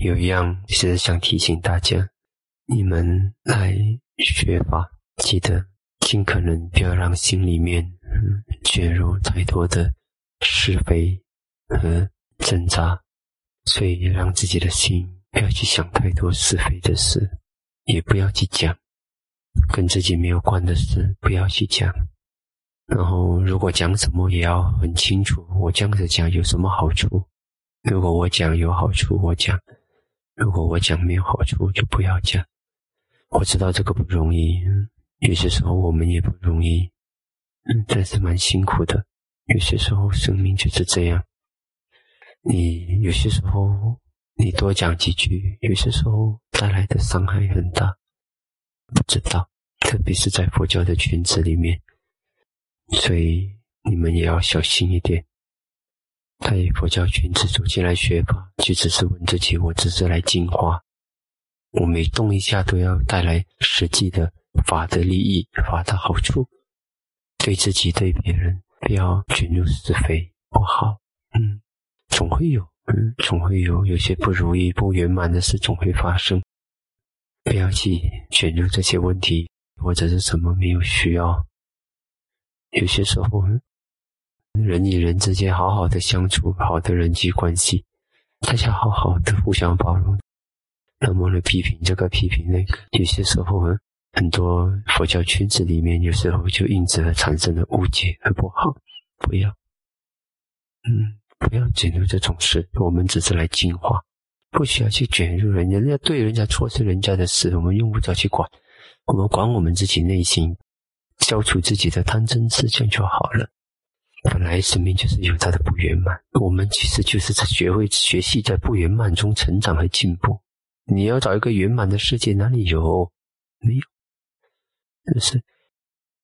有一样是想提醒大家，你们来学法，记得尽可能不要让心里面卷入太多的是非和挣扎，所以让自己的心不要去想太多是非的事，也不要去讲跟自己没有关的事，不要去讲。然后，如果讲什么也要很清楚，我这样子讲有什么好处？如果我讲有好处，我讲；如果我讲没有好处，就不要讲。我知道这个不容易，有些时候我们也不容易，嗯，但是蛮辛苦的。有些时候生命就是这样，你有些时候你多讲几句，有些时候带来的伤害很大，不知道，特别是在佛教的圈子里面。所以你们也要小心一点。在佛教圈子走进来学法，就只是问自己：我只是来净化。我每动一下都要带来实际的法的利益、法的好处，对自己对别人不要卷入是非不好。嗯，总会有，嗯，总会有有些不如意、不圆满的事总会发生。不要去卷入这些问题，或者是什么没有需要。有些时候，人与人之间好好的相处，好的人际关系，大家好好的互相包容。那么呢，批评这个，批评那个，有些时候，很多佛教圈子里面，有时候就因此而产生了误解和不好。不要，嗯，不要卷入这种事。我们只是来净化，不需要去卷入人家。人家对人家错是人家的事，我们用不着去管。我们管我们自己内心。消除自己的贪嗔痴，这样就好了。本来生命就是有它的不圆满，我们其实就是在学会学习，在不圆满中成长和进步。你要找一个圆满的世界，哪里有？没有，就是。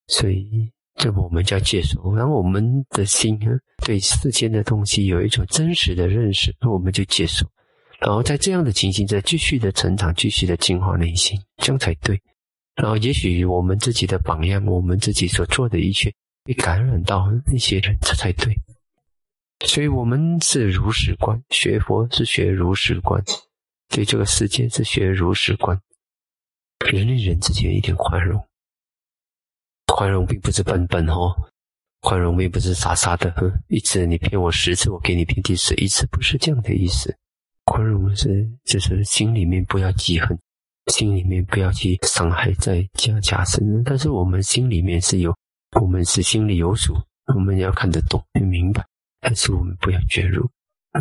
所以，这我们叫接受，然后我们的心对世间的东西有一种真实的认识，那我们就接受。然后在这样的情形，在继续的成长，继续的净化内心，这样才对。然后，也许我们自己的榜样，我们自己所做的一切，被感染到那些人，这才对。所以，我们是如实观，学佛是学如实观，对这个世界是学如实观。人与人之间一点宽容，宽容并不是笨笨哦，宽容并不是傻傻的。一次你骗我十次，我给你骗第十一次，不是这样的意思。宽容是，就是心里面不要记恨。心里面不要去伤害在加加深，但是我们心里面是有，我们是心里有数，我们要看得懂、明白，但是我们不要卷入，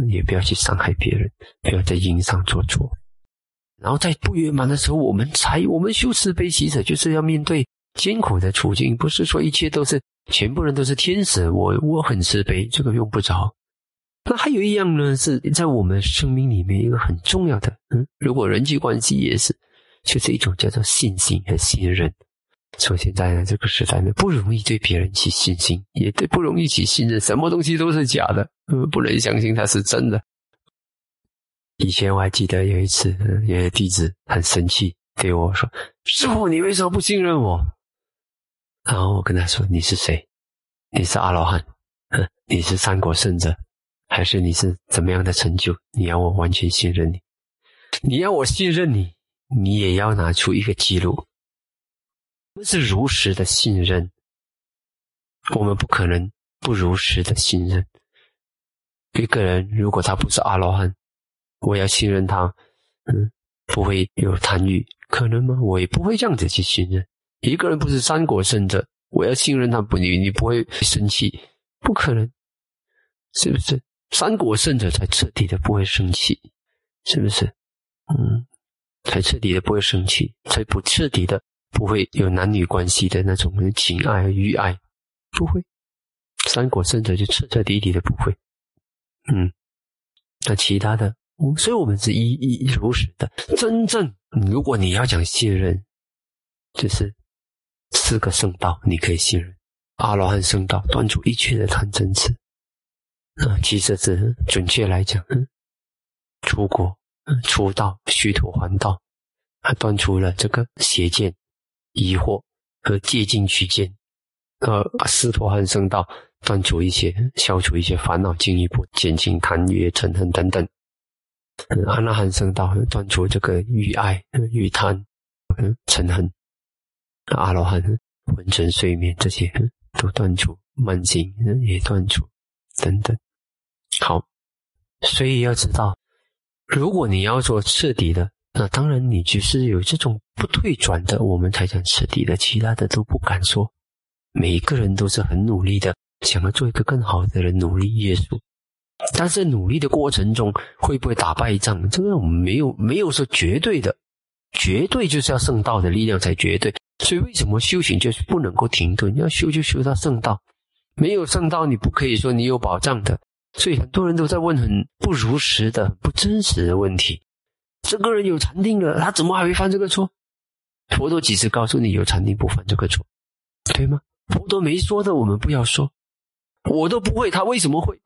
也不要去伤害别人，不要在因上做错。然后在不圆满的时候，我们才我们修慈悲喜舍，就是要面对艰苦的处境，不是说一切都是全部人都是天使，我我很慈悲，这个用不着。那还有一样呢，是在我们生命里面一个很重要的，嗯，如果人际关系也是。就是一种叫做信心和信任。说现在呢，这个时代呢，不容易对别人起信心，也对不容易起信任。什么东西都是假的，不能相信它是真的。以前我还记得有一次，有些弟子很生气对我说：“师傅，你为什么不信任我？”然后我跟他说：“你是谁？你是阿罗汉？你是三国圣者，还是你是怎么样的成就？你要我完全信任你？你要我信任你？”你也要拿出一个记录，我们是如实的信任，我们不可能不如实的信任一个人。如果他不是阿罗汉，我要信任他，嗯，不会有贪欲，可能吗？我也不会这样子去信任一个人。不是三国圣者，我要信任他，不你你不会生气，不可能，是不是？三国圣者才彻底的不会生气，是不是？嗯。才彻底的不会生气，才不彻底的不会有男女关系的那种情爱和欲爱，不会。三国圣者就彻彻底底的不会。嗯，那其他的，所以我们是一一如实的。真正如果你要讲信任，就是四个圣道，你可以信任阿罗汉圣道，断除一切的贪嗔痴。啊，其实是准确来讲，嗯，出国。出道虚土还道，还断除了这个邪见、疑惑和借境取见。呃，斯陀含圣道断除一些、消除一些烦恼，进一步减轻贪欲、嗔恨等等。阿那含圣道断除这个欲爱、欲贪、嗔恨；阿罗汉昏沉睡眠这些都断除，慢性也断除，等等。好，所以要知道，如果你要做彻底的，那当然你就是有这种不退转的，我们才讲彻底的，其他的都不敢说。每一个人都是很努力的，想要做一个更好的人，努力约束。但是努力的过程中会不会打败仗？这个我们没有没有说绝对的，绝对就是要圣道的力量才绝对。所以为什么修行就是不能够停顿？要修就修到圣道，没有圣道你不可以说你有保障的。所以很多人都在问很不如实的、不真实的问题。这个人有禅定了，他怎么还会犯这个错？佛陀几次告诉你有禅定不犯这个错，对吗？佛陀没说的我们不要说，我都不会，他为什么会？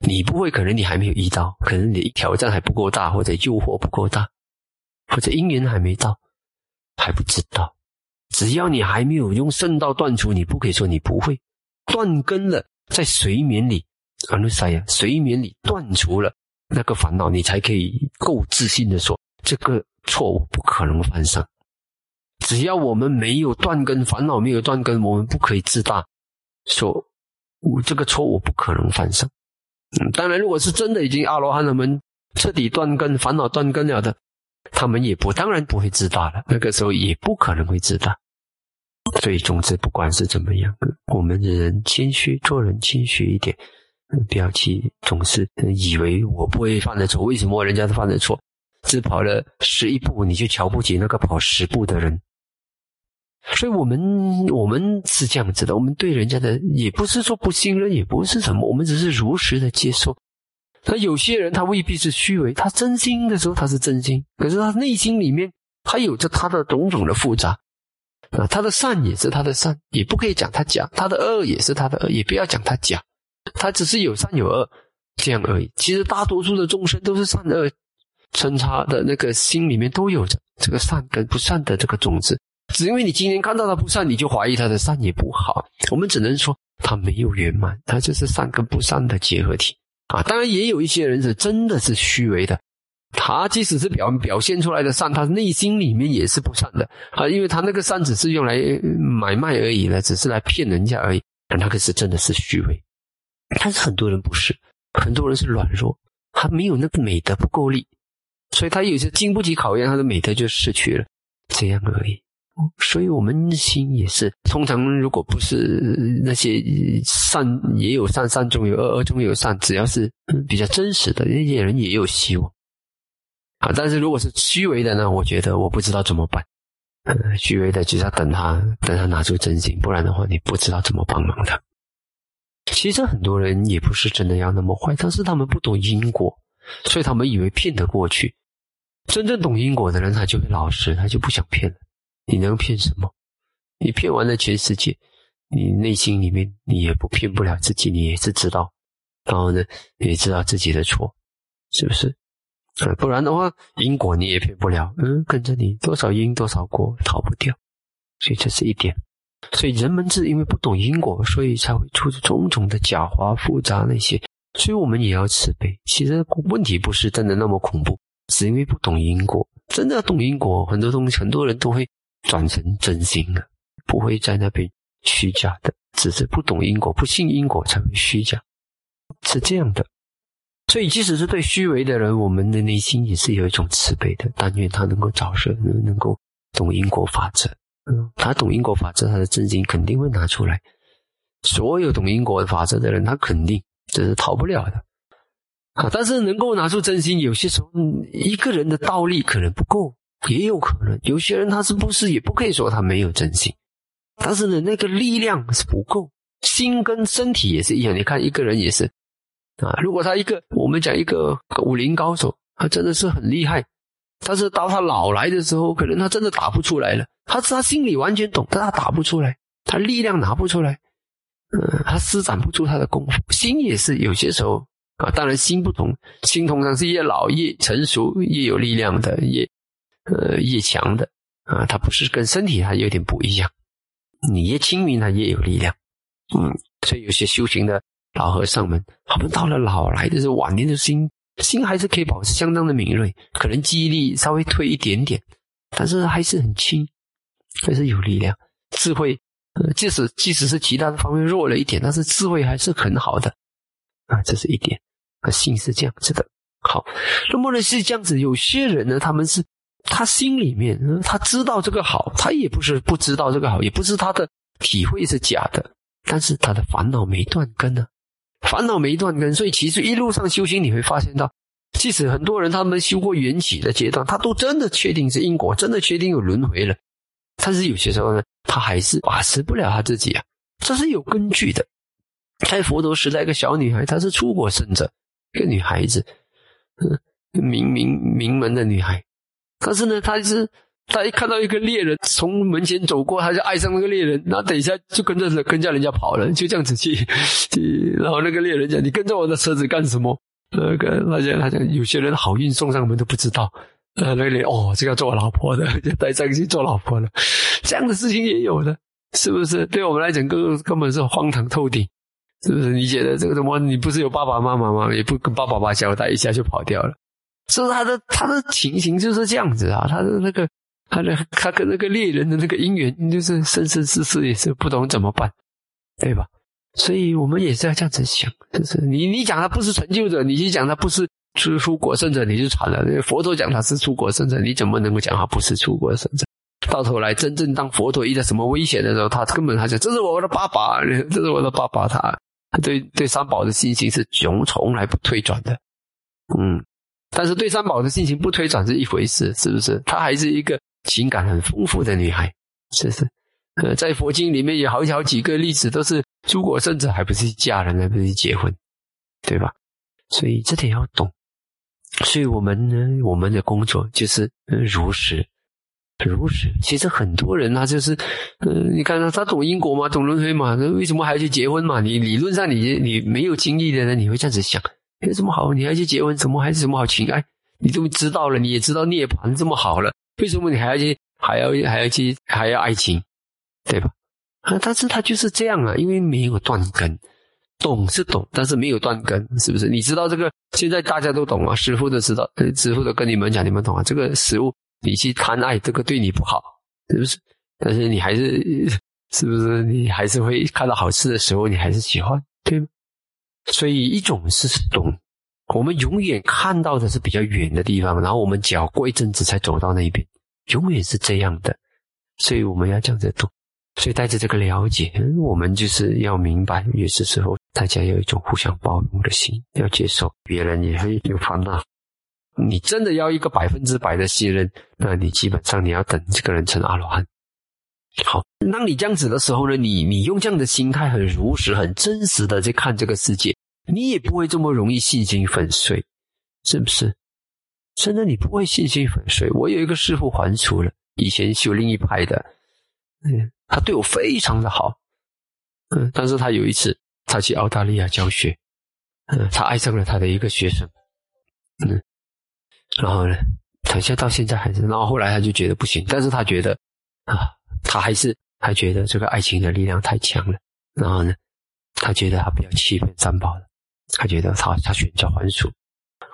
你不会，可能你还没有遇到，可能你挑战还不够大，或者诱惑不够大，或者因缘还没到，还不知道。只要你还没有用圣道断除，你不可以说你不会断根了。在睡眠里，阿努塞呀，睡眠里断除了那个烦恼，你才可以够自信的说这个错误不可能犯上。只要我们没有断根，烦恼没有断根，我们不可以自大，说我这个错误不可能犯上。嗯，当然，如果是真的已经阿罗汉他们彻底断根，烦恼断根了的，他们也不当然不会自大了。那个时候也不可能会自大。所以，总之，不管是怎么样，我们的人谦虚，做人谦虚一点，不要去总是以为我不会犯的错，为什么人家都犯的错？只跑了十一步，你就瞧不起那个跑十步的人。所以我们我们是这样子的，我们对人家的也不是说不信任，也不是什么，我们只是如实的接受。那有些人他未必是虚伪，他真心的时候他是真心，可是他内心里面他有着他的种种的复杂啊，他的善也是他的善，也不可以讲他假；他的恶也是他的恶，也不要讲他假，他只是有善有恶这样而已。其实大多数的众生都是善恶参差的那个心里面都有着这个善跟不善的这个种子。只因为你今天看到他不善，你就怀疑他的善也不好。我们只能说他没有圆满，他就是善跟不善的结合体啊。当然，也有一些人是真的是虚伪的，他即使是表表现出来的善，他内心里面也是不善的啊。因为他那个善只是用来买卖而已呢，只是来骗人家而已。那个是真的是虚伪，但是很多人不是，很多人是软弱，他没有那个美德不够力，所以他有些经不起考验，他的美德就失去了，这样而已。所以，我们心也是通常，如果不是那些善，也有善，善中有恶，恶中有善，只要是比较真实的那些人，也有希望。啊，但是如果是虚伪的呢？我觉得我不知道怎么办。嗯，虚伪的就是要等他，等他拿出真心，不然的话，你不知道怎么帮忙的。其实很多人也不是真的要那么坏，但是他们不懂因果，所以他们以为骗得过去。真正懂因果的人，他就会老实，他就不想骗了。你能骗什么？你骗完了全世界，你内心里面你也不骗不了自己，你也是知道，然后呢，也知道自己的错，是不是？不然的话，因果你也骗不了。嗯，跟着你多少因多少果，逃不掉。所以这是一点。所以人们是因为不懂因果，所以才会出种种的狡猾复杂那些。所以我们也要慈悲。其实问题不是真的那么恐怖，是因为不懂因果。真的要懂因果，很多东西很多人都会。转成真心了，不会在那边虚假的，只是不懂因果、不信因果才会虚假，是这样的。所以，即使是对虚伪的人，我们的内心也是有一种慈悲的。但愿他能够早生，能够懂因果法则。他懂因果法则，他的真心肯定会拿出来。所有懂因果法则的人，他肯定这是逃不了的啊。但是，能够拿出真心，有些时候一个人的道力可能不够。也有可能，有些人他是不是也不可以说他没有真心，但是呢，那个力量是不够，心跟身体也是一样。你看一个人也是啊，如果他一个我们讲一个武林高手，他真的是很厉害，但是到他老来的时候，可能他真的打不出来了。他他心里完全懂，但他打不出来，他力量拿不出来，嗯，他施展不出他的功夫。心也是有些时候啊，当然心不同，心通常是越老越成熟越有力量的，越。呃，越强的啊，他不是跟身体还有点不一样。你越清明，他越有力量。嗯，所以有些修行的老和尚们，他们到了老来的时候，晚年的心心还是可以保持相当的敏锐，可能记忆力稍微退一点点，但是还是很轻，还是有力量。智慧，呃，即使即使是其他的方面弱了一点，但是智慧还是很好的啊，这是一点。啊，心是这样子的。好，那么呢是这样子，有些人呢，他们是他心里面他知道这个好，他也不是不知道这个好，也不是他的体会是假的，但是他的烦恼没断根呢。烦恼没断根，所以其实一路上修行，你会发现到，即使很多人他们修过缘起的阶段，他都真的确定是因果，真的确定有轮回了，但是有些时候呢，他还是把持不了他自己啊，这是有根据的。在佛陀时代，一个小女孩，她是出国圣者，一个女孩子，嗯，名名名门的女孩，可是呢，她是。他一看到一个猎人从门前走过，他就爱上那个猎人，那等一下就跟着跟着人家跑了，就这样子去 去。然后那个猎人讲：“你跟着我的车子干什么？”那个他讲他讲有些人好运送上门都不知道。呃，那里哦，这个做我老婆的就带上去做老婆了，这样的事情也有的，是不是？对我们来讲，根根本是荒唐透顶，是不是？你觉得这个什么？你不是有爸爸妈妈吗？也不跟爸爸妈妈交代一下就跑掉了，是不是？他的他的情形就是这样子啊，他的那个。他的他跟那个猎人的那个姻缘，就是生生世世也是不懂怎么办，对吧？所以我们也是要这样子想，就是你你讲他不是成就者，你去讲他不是出出国圣者，你就惨了。佛陀讲他是出国圣者，你怎么能够讲他不是出国圣者？到头来真正当佛陀遇到什么危险的时候，他根本他讲这是我的爸爸，这是我的爸爸，他对对三宝的信心是从从来不退转的，嗯。但是对三宝的信心不推转是一回事，是不是？他还是一个。情感很丰富的女孩，是不是？呃，在佛经里面有好好几个例子，都是诸果甚至还不是嫁人，还不是结婚，对吧？所以这点要懂。所以我们呢，我们的工作就是如实，如实。其实很多人他就是，呃，你看他他懂因果吗？懂轮回吗？那为什么还要去结婚嘛？你理论上你你没有经历的人，你会这样子想：有什么好？你还去结婚？怎么还是什么好情爱？你都知道了，你也知道涅槃这么好了。为什么你还要去，还要还要去，还要爱情，对吧？啊，但是他就是这样啊，因为没有断根，懂是懂，但是没有断根，是不是？你知道这个，现在大家都懂啊，师傅都知道，师傅都跟你们讲，你们懂啊。这个食物你去贪爱，这个对你不好，是不是？但是你还是，是不是？你还是会看到好吃的食物，你还是喜欢，对吗？所以一种是懂。我们永远看到的是比较远的地方，然后我们脚过一阵子才走到那边，永远是这样的。所以我们要这样子读，所以带着这个了解，我们就是要明白，有些时候大家有一种互相包容的心，要接受别人也会有烦恼。你真的要一个百分之百的信任，那你基本上你要等这个人成阿罗汉。好，当你这样子的时候呢，你你用这样的心态，很如实、很真实的在看这个世界。你也不会这么容易信心粉碎，是不是？真的，你不会信心粉碎。我有一个师傅还俗了，以前修另一派的，嗯，他对我非常的好，嗯，但是他有一次他去澳大利亚教学，嗯，他爱上了他的一个学生，嗯，然后呢，等下到现在还是，然后后来他就觉得不行，但是他觉得啊，他还是他觉得这个爱情的力量太强了，然后呢，他觉得他不要欺骗三宝了。他觉得他他选择还俗，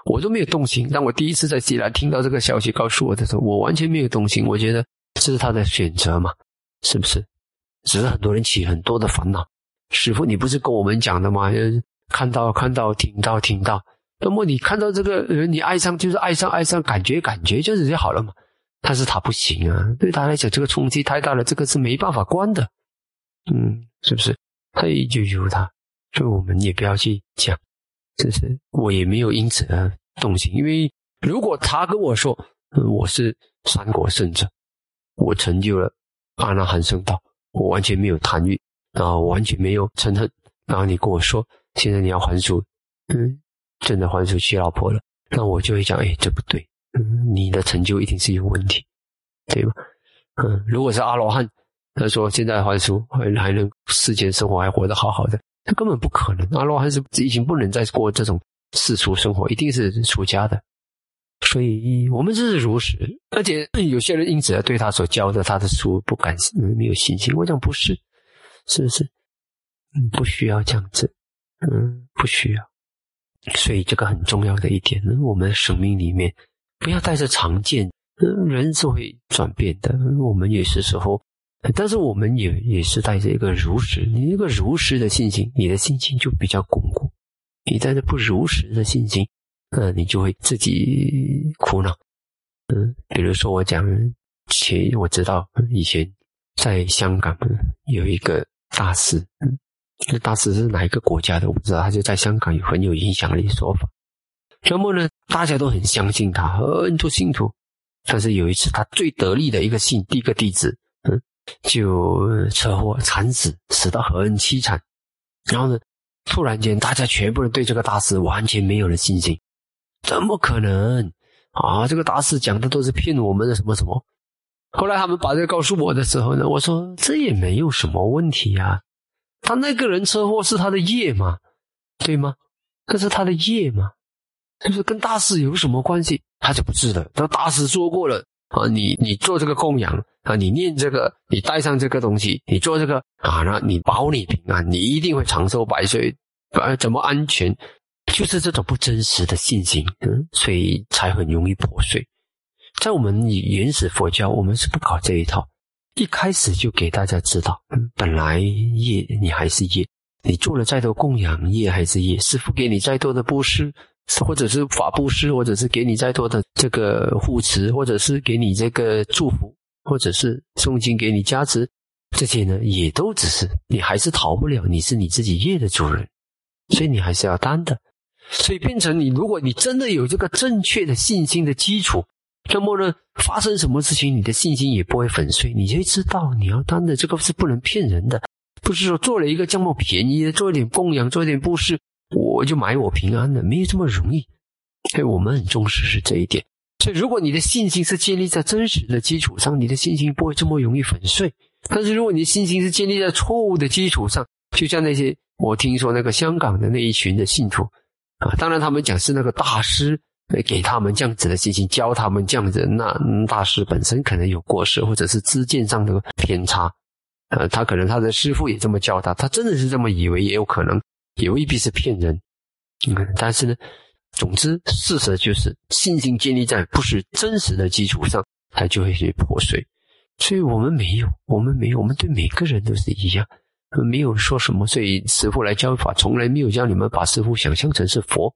我都没有动心。当我第一次在西兰听到这个消息告诉我的时候，我完全没有动心。我觉得这是他的选择嘛，是不是？只是很多人起很多的烦恼。师傅，你不是跟我们讲的吗？看到看到，听到听到。那么你看到这个人，你爱上就是爱上爱上，感觉感觉就是就好了嘛。但是他不行啊，对他来讲，这个冲击太大了，这个是没办法关的。嗯，是不是？他也，就由他。所以我们也不要去讲，就是我也没有因此而动心，因为如果他跟我说，我是三国圣者，我成就了阿那含圣道，我完全没有贪欲，然后完全没有嗔恨，然后你跟我说，现在你要还俗，嗯，真的还俗娶老婆了，那我就会讲，哎，这不对，嗯，你的成就一定是有问题，对吧？嗯，如果是阿罗汉，他说现在还俗，还还能世间生活还活得好好的。他根本不可能，阿罗汉是已经不能再过这种世俗生活，一定是出家的。所以，我们这是如实，而且有些人因此而对他所教的他的书不感，没有信心。我讲不是，是不是？嗯，不需要这样子，嗯，不需要。所以这个很重要的一点，我们生命里面不要带着常见，人是会转变的。我们也是时候，但是我们也也是带着一个如实，你一个如实的信心，你的心情就比较巩固。你带着不如实的信心，嗯，你就会自己苦恼。嗯，比如说我讲前，我知道以前在香港有一个大师，嗯。这大师是哪一个国家的？我不知道。他就在香港有很有影响力说法。那么呢，大家都很相信他，很多信徒。但是有一次，他最得力的一个信，第一个弟子，嗯，就车祸惨死，死的很凄惨。然后呢，突然间，大家全部人对这个大师完全没有了信心。怎么可能啊？这个大师讲的都是骗我们的，什么什么。后来他们把这个告诉我的时候呢，我说这也没有什么问题呀。他那个人车祸是他的业嘛，对吗？这是他的业嘛，就是跟大师有什么关系？他就不是的。他大师说过了啊，你你做这个供养啊，你念这个，你带上这个东西，你做这个啊，那你保你平安，你一定会长寿百岁，呃，怎么安全？就是这种不真实的信心，嗯，所以才很容易破碎。在我们原始佛教，我们是不搞这一套。一开始就给大家知道，本来业你还是业，你做了再多供养业还是业，师傅给你再多的布施，或者是法布施，或者是给你再多的这个护持，或者是给你这个祝福，或者是诵经给你加持，这些呢也都只是你还是逃不了，你是你自己业的主人，所以你还是要担的，所以变成你，如果你真的有这个正确的信心的基础。那么呢，发生什么事情，你的信心也不会粉碎。你就知道你要担的这个是不能骗人的，不是说做了一个这么便宜的，做一点供养，做一点布施，我就买我平安的，没有这么容易。所以我们很重视是这一点。所以如果你的信心是建立在真实的基础上，你的信心不会这么容易粉碎。但是如果你的信心是建立在错误的基础上，就像那些我听说那个香港的那一群的信徒啊，当然他们讲是那个大师。给他们这样子的信心，教他们这样子，那大师本身可能有过失，或者是知见上的偏差。呃，他可能他的师傅也这么教他，他真的是这么以为，也有可能，也未必是骗人。嗯，但是呢，总之事实就是信心建立在不是真实的基础上，它就会去破碎。所以我们没有，我们没有，我们对每个人都是一样，没有说什么。所以师傅来教法，从来没有叫你们把师傅想象成是佛。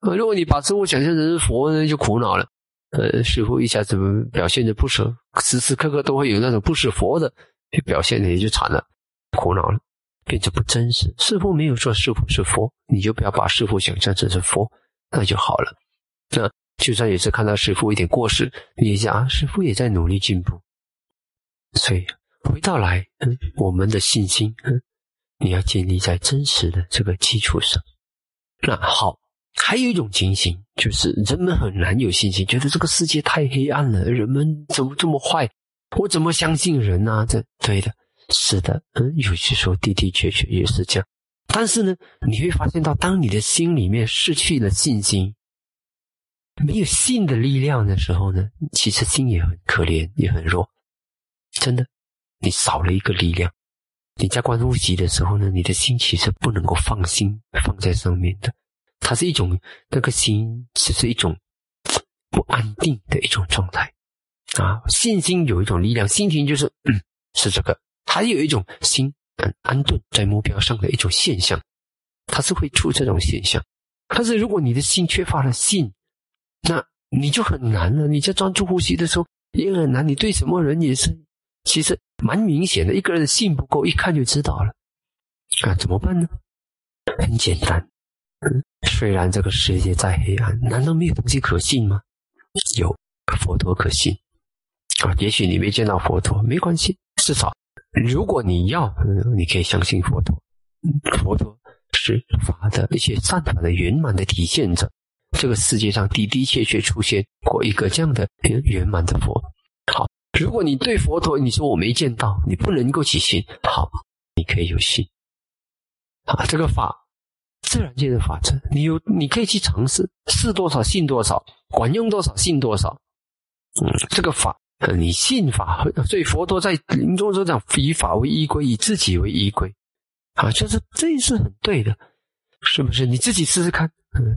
呃，如果你把师傅想象成是佛呢，就苦恼了。呃，师傅一下子表现的不舍，时时刻刻都会有那种不是佛的表现的，也就惨了，苦恼了，变成不真实。师傅没有说师傅是佛，你就不要把师傅想象成是佛，那就好了。那就算也是看到师傅一点过失，你也想啊，师傅也在努力进步。所以回到来，嗯，我们的信心，嗯，你要建立在真实的这个基础上。那好。还有一种情形，就是人们很难有信心，觉得这个世界太黑暗了，人们怎么这么坏？我怎么相信人呢？这对的，是的，嗯，有些时候的的确确也是这样。但是呢，你会发现到，当你的心里面失去了信心，没有信的力量的时候呢，其实心也很可怜，也很弱。真的，你少了一个力量。你在观呼吸的时候呢，你的心其实不能够放心放在上面的。它是一种那个心，只是一种不安定的一种状态啊。信心有一种力量，心情就是嗯是这个，它有一种心很安顿在目标上的一种现象，它是会出这种现象。但是如果你的心缺乏了信，那你就很难了。你在专注呼吸的时候也很难。你对什么人也是，其实蛮明显的。一个人的信不够，一看就知道了啊。怎么办呢？很简单。嗯，虽然这个世界再黑暗，难道没有东西可信吗？有佛陀可信啊！也许你没见到佛陀，没关系，至少如果你要，你可以相信佛陀。佛陀是法的一些善法的圆满的体现者。这个世界上的的确确出现过一个这样的圆满的佛。好，如果你对佛陀你说我没见到，你不能够起信，好，你可以有信。啊，这个法。自然界的法则，你有你可以去尝试，试多少信多少，管用多少信多少。嗯，这个法，你信法，所以佛陀在临终时讲以法为依归，以自己为依归，啊，就是这是很对的，是不是？你自己试试看，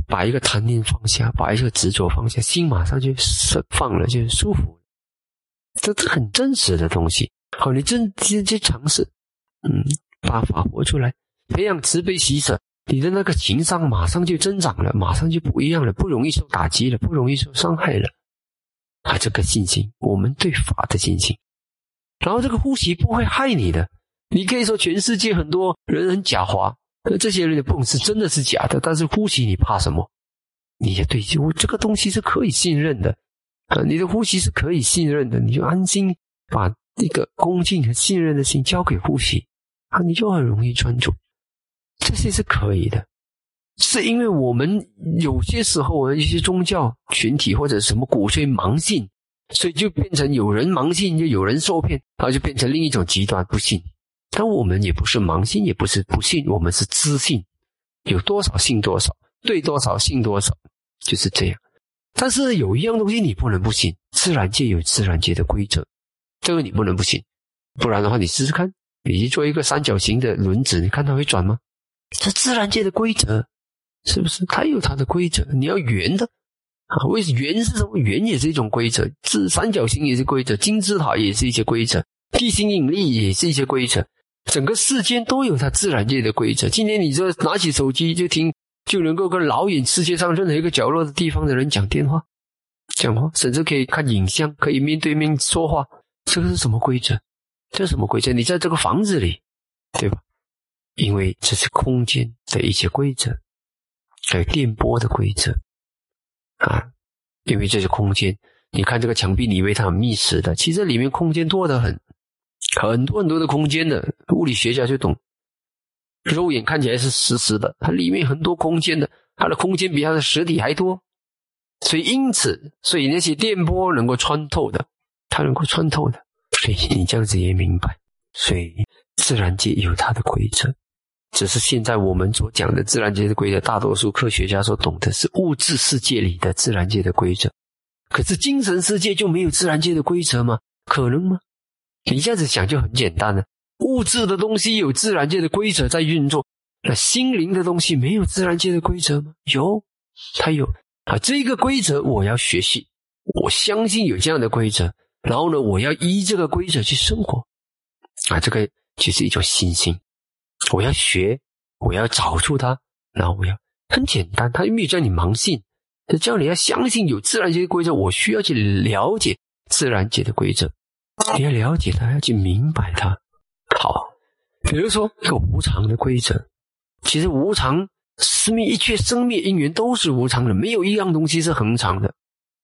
把一个贪念放下，把一个执着放下，心马上就放了，就舒服。这这很真实的东西。好，你真真去尝试，嗯，把法活出来，培养慈悲喜舍，你的那个情商马上就增长了，马上就不一样了，不容易受打击了，不容易受伤害了。啊，这个信心，我们对法的信心。然后这个呼吸不会害你的。你可以说全世界很多人很狡猾，可这些人的泵是真的是假的，但是呼吸你怕什么？你也对，我这个东西是可以信任的。啊，你的呼吸是可以信任的，你就安心把一个恭敬和信任的心交给呼吸，啊，你就很容易专注。这些是可以的，是因为我们有些时候，我们一些宗教群体或者什么鼓吹盲信，所以就变成有人盲信，就有人受骗，然后就变成另一种极端不信。但我们也不是盲信，也不是不信，我们是知信，有多少信多少，对多少信多少，就是这样。但是有一样东西你不能不信，自然界有自然界的规则，这个你不能不信，不然的话你试试看，你去做一个三角形的轮子，你看它会转吗？这自然界的规则，是不是？它有它的规则，你要圆的啊？为圆是什么？圆也是一种规则，是三角形也是规则，金字塔也是一些规则，地心引力也是一些规则，整个世间都有它自然界的规则。今天你这拿起手机就听。就能够跟老远世界上任何一个角落的地方的人讲电话、讲话，甚至可以看影像，可以面对面说话。这个是什么规则？这是什么规则？你在这个房子里，对吧？因为这是空间的一些规则，还有电波的规则啊。因为这是空间，你看这个墙壁，你以为它很密实的，其实里面空间多得很，很多很多的空间的。物理学家就懂。肉眼看起来是实实的，它里面很多空间的，它的空间比它的实体还多，所以因此，所以那些电波能够穿透的，它能够穿透的，所以你这样子也明白，所以自然界有它的规则，只是现在我们所讲的自然界的规则，大多数科学家所懂的是物质世界里的自然界的规则，可是精神世界就没有自然界的规则吗？可能吗？你一下子想就很简单了。物质的东西有自然界的规则在运作，那心灵的东西没有自然界的规则吗？有，它有啊。这个规则我要学习，我相信有这样的规则，然后呢，我要依这个规则去生活啊。这个就是一种信心。我要学，我要找出它，然后我要很简单，他又没有叫你盲信，他叫你要相信有自然界的规则。我需要去了解自然界的规则，你要了解它，要去明白它。好，比如说一个无常的规则，其实无常，生命一切生灭因缘都是无常的，没有一样东西是恒常的，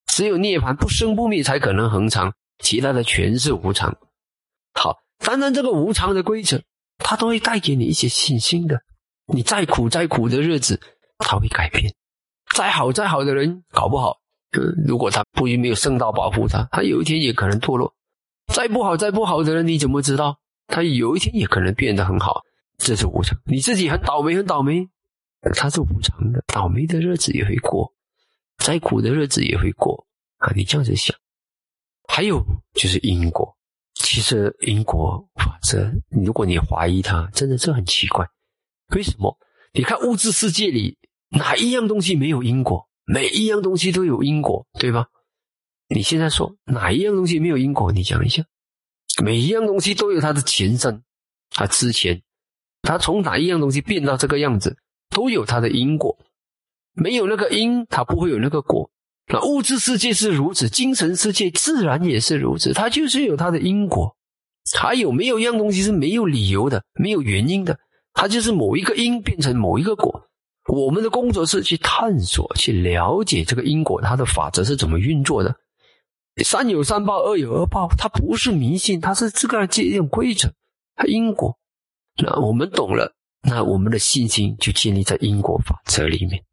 只有涅槃不生不灭才可能恒常，其他的全是无常。好，当然这个无常的规则，他都会带给你一些信心的。你再苦再苦的日子，他会改变；再好再好的人，搞不好，嗯，如果他不没有圣道保护他，他有一天也可能堕落。再不好再不好的人，你怎么知道？他有一天也可能变得很好，这是无常。你自己很倒霉，很倒霉，他是无常的，倒霉的日子也会过，再苦的日子也会过啊！你这样子想。还有就是因果，其实因果法则，如果你怀疑它，真的是很奇怪。为什么？你看物质世界里哪一样东西没有因果？每一样东西都有因果，对吧？你现在说哪一样东西没有因果？你讲一下。每一样东西都有它的前身，它之前，它从哪一样东西变到这个样子，都有它的因果。没有那个因，它不会有那个果。那物质世界是如此，精神世界自然也是如此，它就是有它的因果。还有没有一样东西是没有理由的、没有原因的？它就是某一个因变成某一个果。我们的工作是去探索、去了解这个因果，它的法则是怎么运作的。三有三报，二有二报，它不是迷信，它是这个界定规则，它因果。那我们懂了，那我们的信心就建立在因果法则里面。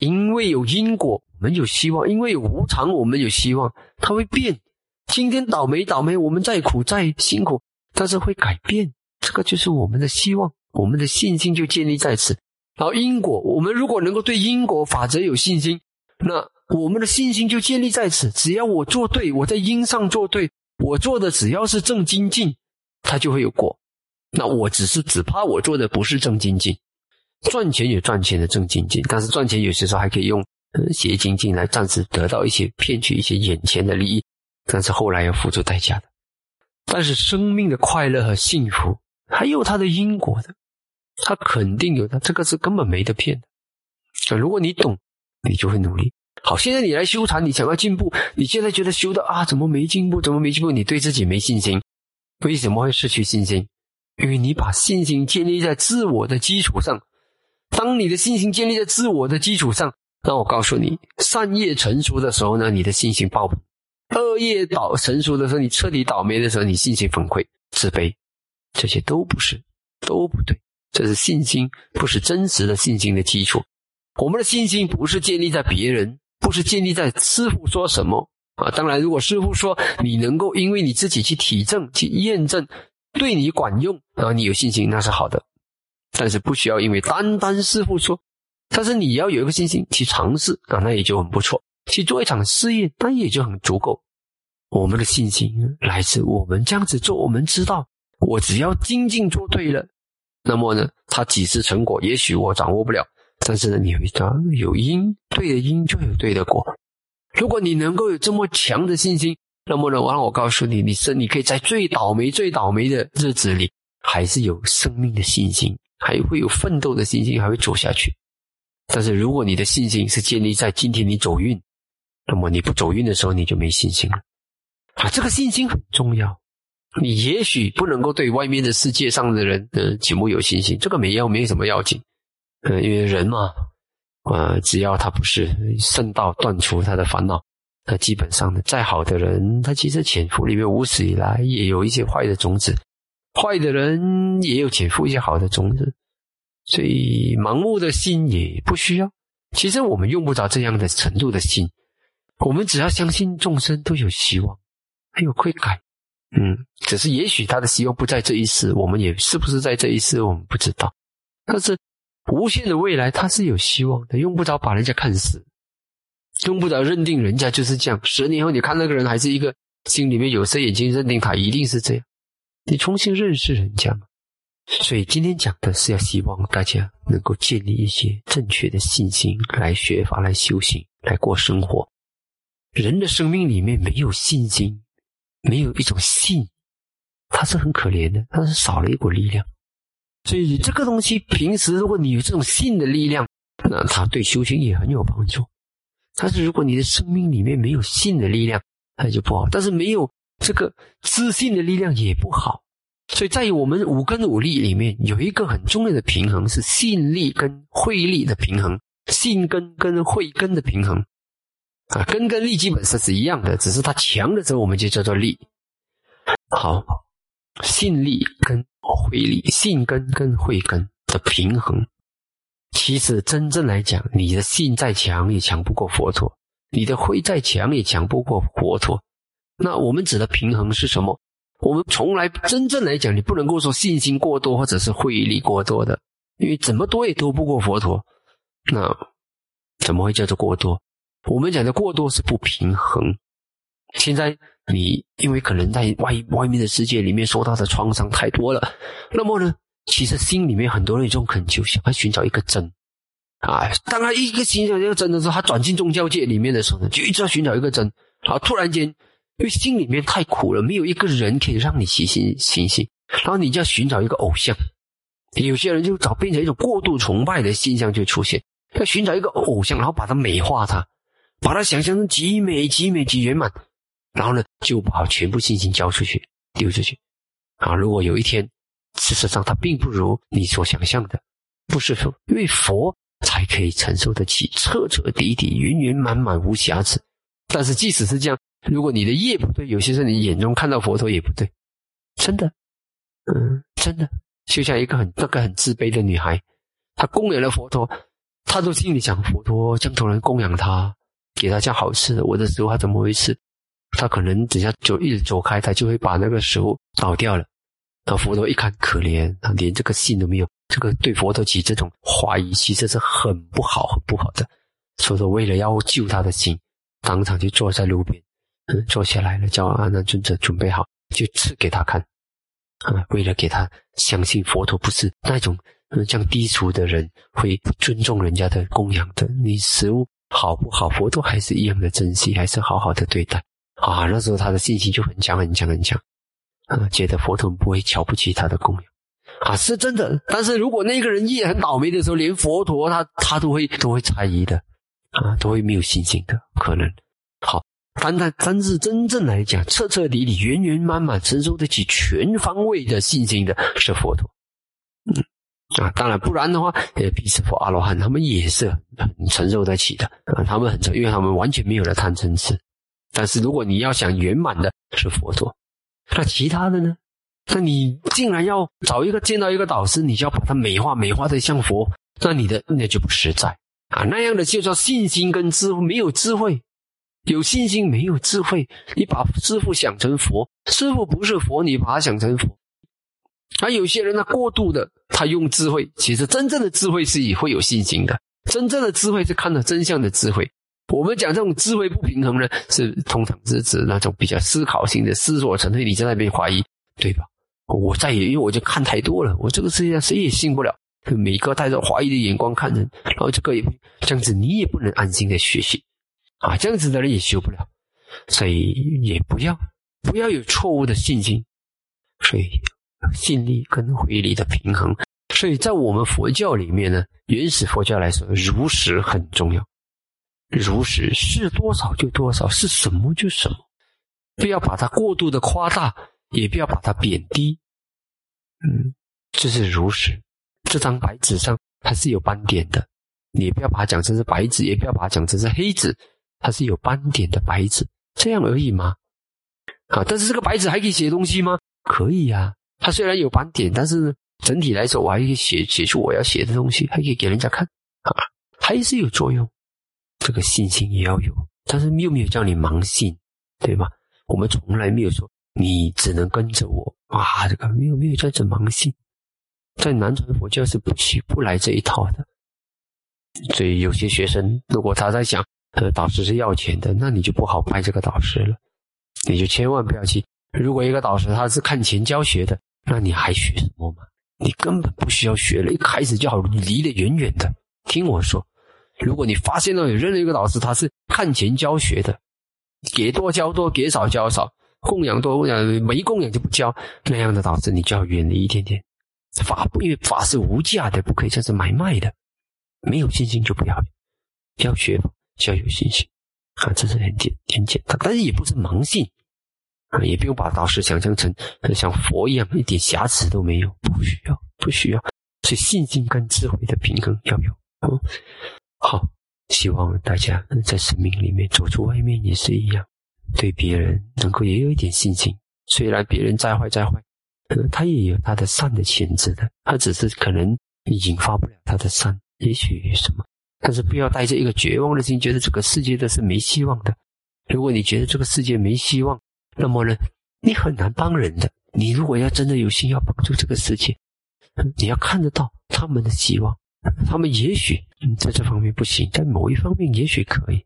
因为有因果，我们有希望；因为有无常，我们有希望。它会变，今天倒霉倒霉，我们再苦再辛苦，但是会改变。这个就是我们的希望，我们的信心就建立在此。然后因果，我们如果能够对因果法则有信心，那。我们的信心就建立在此，只要我做对，我在因上做对，我做的只要是正精进，它就会有果。那我只是只怕我做的不是正精进，赚钱有赚钱的正经经，但是赚钱有些时候还可以用呃邪经经来暂时得到一些骗取一些眼前的利益，但是后来要付出代价的。但是生命的快乐和幸福还有它的因果的，它肯定有的，这个是根本没得骗的。如果你懂，你就会努力。好，现在你来修禅，你想要进步，你现在觉得修的啊，怎么没进步？怎么没进步？你对自己没信心，为什么会失去信心？因为你把信心建立在自我的基础上。当你的信心建立在自我的基础上，那我告诉你，善业成熟的时候呢，你的信心爆棚。恶业倒成熟的时候，你彻底倒霉的时候，你信心崩溃、自卑，这些都不是，都不对。这是信心，不是真实的信心的基础。我们的信心不是建立在别人，不是建立在师傅说什么啊。当然，如果师傅说你能够因为你自己去体证、去验证，对你管用，然后你有信心，那是好的。但是不需要因为单单师傅说，但是你要有一个信心去尝试啊，那也就很不错。去做一场事业，那也就很足够。我们的信心来自我们这样子做，我们知道，我只要精进做对了，那么呢，它几次成果，也许我掌握不了。但是呢，你会道，有因，对的因就有对的果。如果你能够有这么强的信心，那么呢，完我告诉你，你是你可以在最倒霉、最倒霉的日子里，还是有生命的信心，还会有奋斗的信心，还会走下去。但是如果你的信心是建立在今天你走运。那么你不走运的时候，你就没信心了啊！这个信心很重要。你也许不能够对外面的世界上的人，的，全部有信心，这个没要，没什么要紧。呃，因为人嘛，啊，只要他不是圣道断除他的烦恼，那基本上呢，再好的人，他其实潜伏里面无始以来也有一些坏的种子，坏的人也有潜伏一些好的种子，所以盲目的心也不需要。其实我们用不着这样的程度的心。我们只要相信众生都有希望，还有会改，嗯，只是也许他的希望不在这一世，我们也是不是在这一世，我们不知道。但是无限的未来，他是有希望的，用不着把人家看死，用不着认定人家就是这样。十年后你看那个人还是一个心里面有色眼镜，认定他一定是这样，你重新认识人家嘛。所以今天讲的是要希望大家能够建立一些正确的信心，来学法，来修行，来过生活。人的生命里面没有信心，没有一种信，他是很可怜的，他是少了一股力量。所以这个东西，平时如果你有这种信的力量，那他对修行也很有帮助。但是如果你的生命里面没有信的力量，那就不好。但是没有这个自信的力量也不好。所以在我们五根五力里面有一个很重要的平衡，是信力跟慧力的平衡，信根跟慧根的平衡。啊，根跟力基本上是一样的，只是它强的时候我们就叫做力。好，信力跟慧力，信根跟慧根的平衡，其实真正来讲，你的信再强也强不过佛陀，你的慧再强也强不过佛陀。那我们指的平衡是什么？我们从来真正来讲，你不能够说信心过多或者是慧力过多的，因为怎么多也多不过佛陀。那怎么会叫做过多？我们讲的过多是不平衡。现在你因为可能在外外面的世界里面受到的创伤太多了，那么呢，其实心里面很多人一种恳求，想要寻找一个真啊。当他一个寻找一个真的时候，他转进宗教界里面的时候呢，就一直要寻找一个真。然后突然间，因为心里面太苦了，没有一个人可以让你起心信心，然后你就要寻找一个偶像。有些人就找变成一种过度崇拜的现象就出现，要寻找一个偶像，然后把它美化它。把它想象成极美、极美、极圆满，然后呢，就把全部信心交出去、丢出去。啊，如果有一天，事实上它并不如你所想象的，不是佛，因为佛才可以承受得起彻彻底底、圆圆满满、无瑕疵。但是即使是这样，如果你的业不对，有些时候你眼中看到佛陀也不对，真的，嗯，真的，就像一个很那个很自卑的女孩，她供养了佛陀，她都心里想：佛陀将同人供养她。给他这样好吃的，我的食物他怎么会吃？他可能等下就一直走开，他就会把那个食物倒掉了。那佛陀一看可怜，他连这个信都没有，这个对佛陀起这种怀疑，其实是很不好、很不好的。所以说，为了要救他的心，当场就坐在路边，嗯，坐下来了，叫阿难尊者准备好，就吃给他看。啊，为了给他相信佛陀不是那种嗯，这样低俗的人会尊重人家的供养的。你食物好不好，佛陀还是一样的珍惜，还是好好的对待啊。那时候他的信心就很强很强很强，啊，觉得佛陀不会瞧不起他的供养啊，是真的。但是如果那个人也很倒霉的时候，连佛陀他他都会都会猜疑的啊，都会没有信心的可能。好，但但但是真正来讲，彻彻底底、圆圆满满承受得起全方位的信心的是佛陀。嗯。啊，当然，不然的话，呃，比斯佛、阿罗汉他们也是很承受得起的啊。他们很承，因为他们完全没有了贪嗔痴。但是，如果你要想圆满的，是佛陀。那其他的呢？那你竟然要找一个见到一个导师，你就要把它美化、美化的像佛，那你的那就不实在啊。那样的就叫信心跟智慧没有智慧，有信心没有智慧。你把师傅想成佛，师傅不是佛，你把他想成佛。而有些人呢，过度的他用智慧，其实真正的智慧是以会有信心的。真正的智慧是看到真相的智慧。我们讲这种智慧不平衡呢，是通常是指那种比较思考性的、思索成对你在那边怀疑，对吧？我再也因为我就看太多了，我这个世界上谁也信不了，每个带着怀疑的眼光看人，然后这个也这样子，你也不能安心的学习啊，这样子的人也修不了，所以也不要不要有错误的信心，所以。信力跟回力的平衡，所以在我们佛教里面呢，原始佛教来说，如实很重要。如实是多少就多少，是什么就什么，不要把它过度的夸大，也不要把它贬低。嗯，这是如实。这张白纸上它是有斑点的，你不要把它讲成是白纸，也不要把它讲成是黑纸，它是有斑点的白纸，这样而已吗？啊，但是这个白纸还可以写东西吗？可以呀。它虽然有斑点，但是整体来说，我还可以写写出我要写的东西，还可以给人家看啊，还是有作用。这个信心也要有，但是又没有叫你盲信，对吧？我们从来没有说你只能跟着我啊，这个没有没有叫这盲信，在南传佛教是不许不来这一套的。所以有些学生如果他在想，呃，导师是要钱的，那你就不好拜这个导师了，你就千万不要去。如果一个导师他是看钱教学的。那你还学什么嘛？你根本不需要学了，一开始就好离得远远的。听我说，如果你发现了有任何一个老师他是看钱教学的，给多教多，给少教少，供养多供养没供养就不教，那样的导师你就要远离一点点。法不因为法是无价的，不可以这是买卖的。没有信心就不要，要学要有信心啊，这是很简很简单，但是也不是盲信。啊，也不用把导师想象成像佛一样，一点瑕疵都没有，不需要，不需要。所以信心跟智慧的平衡要有。嗯，好，希望大家在生命里面走出外面也是一样，对别人能够也有一点信心。虽然别人再坏再坏，呃，他也有他的善的潜质的，他只是可能引发不了他的善，也许什么。但是不要带着一个绝望的心，觉得这个世界的是没希望的。如果你觉得这个世界没希望，那么呢，你很难帮人的。你如果要真的有心要帮助这个世界，你要看得到他们的希望。他们也许在这方面不行，在某一方面也许可以。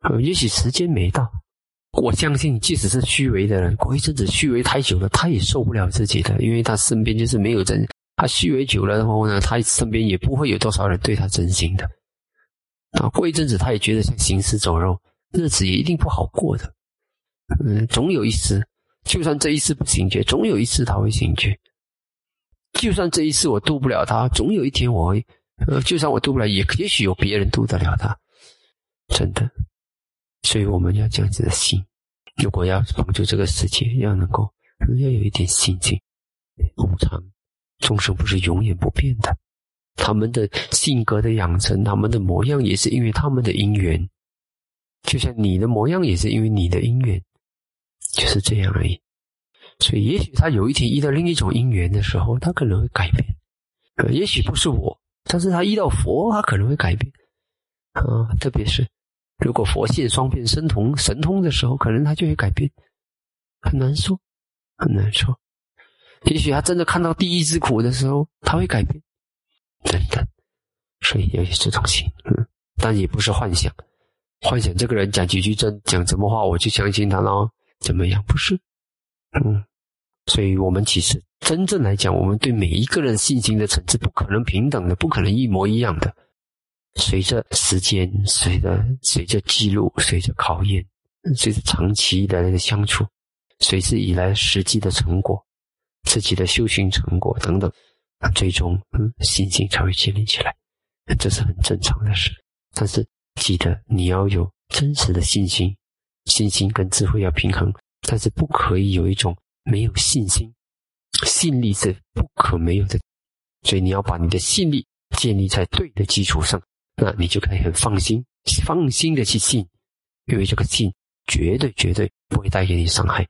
呃，也许时间没到。我相信，即使是虚伪的人，过一阵子虚伪太久了，他也受不了自己的，因为他身边就是没有真。他虚伪久了的话呢，他身边也不会有多少人对他真心的。啊，过一阵子他也觉得像行尸走肉，日子也一定不好过的。嗯，总有一次，就算这一次不醒觉，总有一次他会醒觉。就算这一次我渡不了他，总有一天我会，呃，就算我渡不了，也也许有别人渡得了他。真的，所以我们要这样子的心。如果要帮助这个世界，要能够要有一点心境。无常，众生不是永远不变的，他们的性格的养成，他们的模样，也是因为他们的因缘。就像你的模样，也是因为你的因缘。就是这样而已，所以也许他有一天遇到另一种因缘的时候，他可能会改变。呃，也许不是我，但是他遇到佛，他可能会改变。啊，特别是如果佛现双变神通神通的时候，可能他就会改变。很难说，很难说。也许他真的看到第一只苦的时候，他会改变。等等，所以要有这种心，嗯，但也不是幻想。幻想这个人讲几句真讲什么话，我就相信他了。怎么样？不是，嗯，所以，我们其实真正来讲，我们对每一个人信心的层次不可能平等的，不可能一模一样的。随着时间，随着随着记录，随着考验，随着长期的那个相处，随之以来实际的成果，自己的修行成果等等，最终嗯信心才会建立起来，这是很正常的事。但是记得你要有真实的信心，信心跟智慧要平衡，但是不可以有一种没有信心，信力是不可没有的，所以你要把你的信力建立在对的基础上。那你就可以很放心、放心的去信，因为这个信绝对绝对不会带给你伤害。